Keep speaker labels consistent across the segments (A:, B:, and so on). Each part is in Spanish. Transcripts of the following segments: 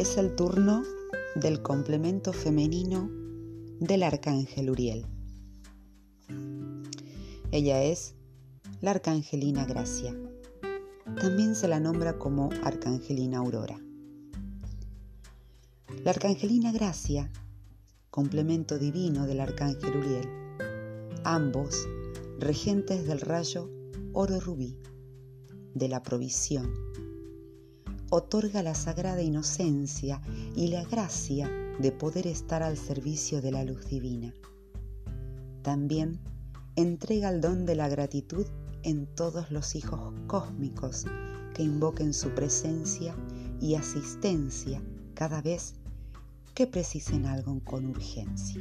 A: es el turno del complemento femenino del arcángel Uriel. Ella es la arcangelina Gracia. También se la nombra como arcangelina Aurora. La arcangelina Gracia, complemento divino del arcángel Uriel, ambos regentes del rayo oro rubí, de la provisión, otorga la sagrada inocencia y la gracia de poder estar al servicio de la luz divina. También entrega el don de la gratitud en todos los hijos cósmicos que invoquen su presencia y asistencia cada vez que precisen algo con urgencia.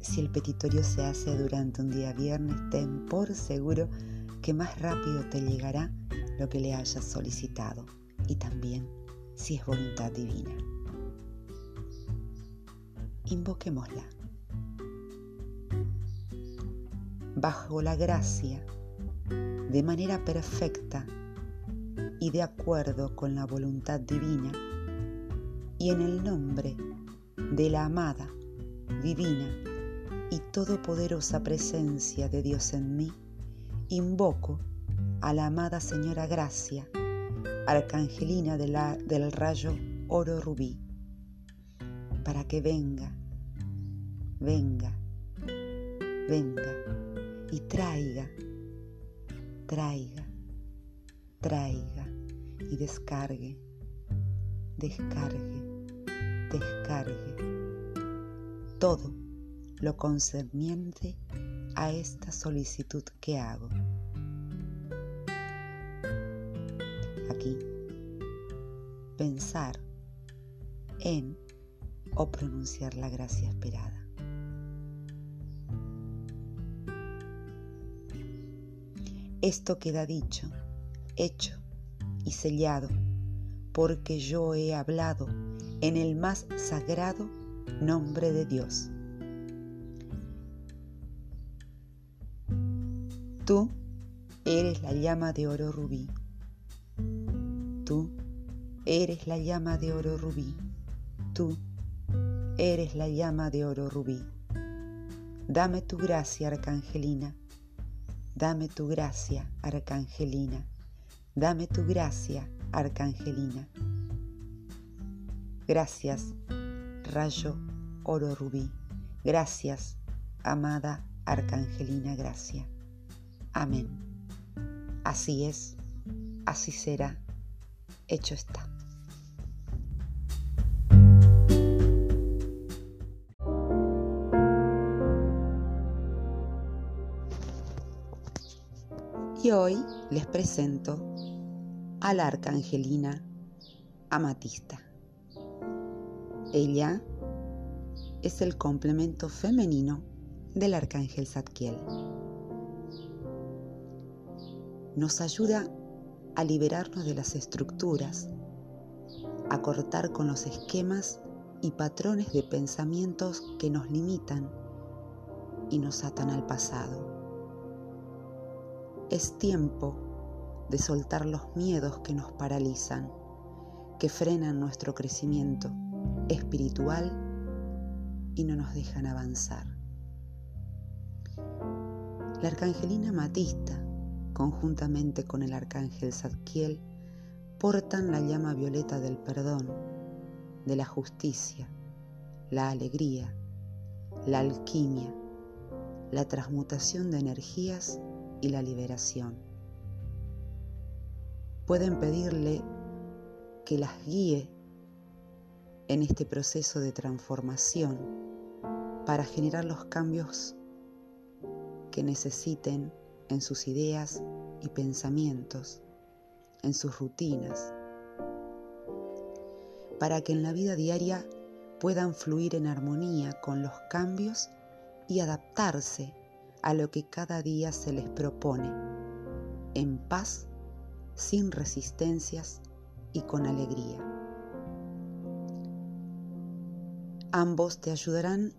A: Si el petitorio se hace durante un día viernes, ten por seguro que más rápido te llegará lo que le hayas solicitado y también si es voluntad divina. Invoquémosla. Bajo la gracia, de manera perfecta y de acuerdo con la voluntad divina, y en el nombre de la amada, divina y todopoderosa presencia de Dios en mí, invoco a la amada Señora Gracia, arcangelina del rayo oro rubí, para que venga, venga, venga y traiga, traiga, traiga y descargue, descargue descargue todo lo concerniente a esta solicitud que hago. Pensar en o pronunciar la gracia esperada. Esto queda dicho, hecho y sellado, porque yo he hablado en el más sagrado nombre de Dios. Tú eres la llama de oro rubí. Tú eres la llama de oro rubí. Tú eres la llama de oro rubí. Dame tu gracia, Arcangelina. Dame tu gracia, Arcangelina. Dame tu gracia, Arcangelina. Gracias, rayo oro rubí. Gracias, amada Arcangelina Gracia. Amén. Así es, así será, hecho está. Y hoy les presento a la Arcangelina Amatista. Ella es el complemento femenino del arcángel Zadkiel. Nos ayuda a liberarnos de las estructuras, a cortar con los esquemas y patrones de pensamientos que nos limitan y nos atan al pasado. Es tiempo de soltar los miedos que nos paralizan, que frenan nuestro crecimiento espiritual y no nos dejan avanzar. La arcangelina Matista, conjuntamente con el arcángel Zadkiel, portan la llama violeta del perdón, de la justicia, la alegría, la alquimia, la transmutación de energías y la liberación. Pueden pedirle que las guíe en este proceso de transformación para generar los cambios que necesiten en sus ideas y pensamientos, en sus rutinas, para que en la vida diaria puedan fluir en armonía con los cambios y adaptarse a lo que cada día se les propone, en paz, sin resistencias y con alegría. Ambos te ayudarán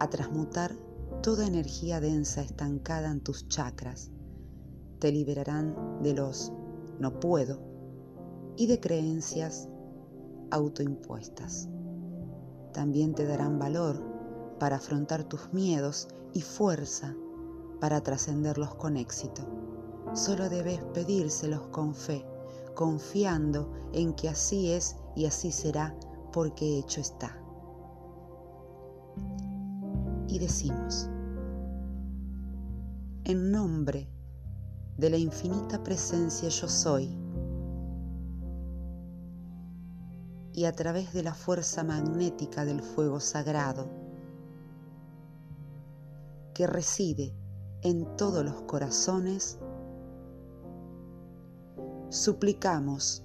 A: a transmutar toda energía densa estancada en tus chakras. Te liberarán de los no puedo y de creencias autoimpuestas. También te darán valor para afrontar tus miedos y fuerza para trascenderlos con éxito. Solo debes pedírselos con fe, confiando en que así es y así será porque hecho está. Y decimos, en nombre de la infinita presencia yo soy, y a través de la fuerza magnética del fuego sagrado que reside en todos los corazones, suplicamos,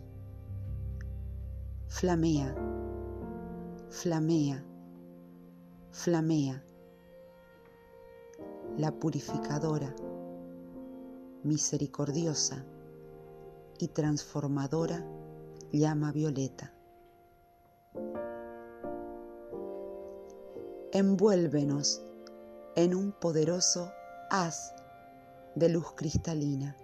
A: flamea, flamea, flamea, la purificadora, misericordiosa y transformadora llama violeta. Envuélvenos en un poderoso haz de luz cristalina.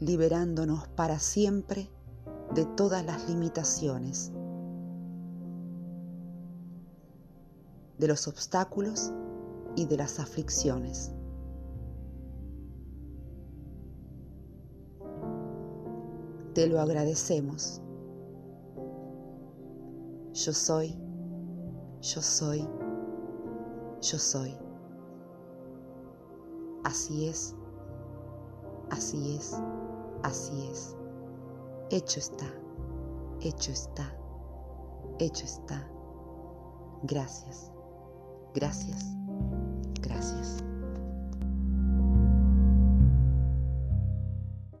A: liberándonos para siempre de todas las limitaciones, de los obstáculos y de las aflicciones. Te lo agradecemos. Yo soy yo soy, yo soy. Así es, así es, así es. Hecho está, hecho está, hecho está. Gracias, gracias,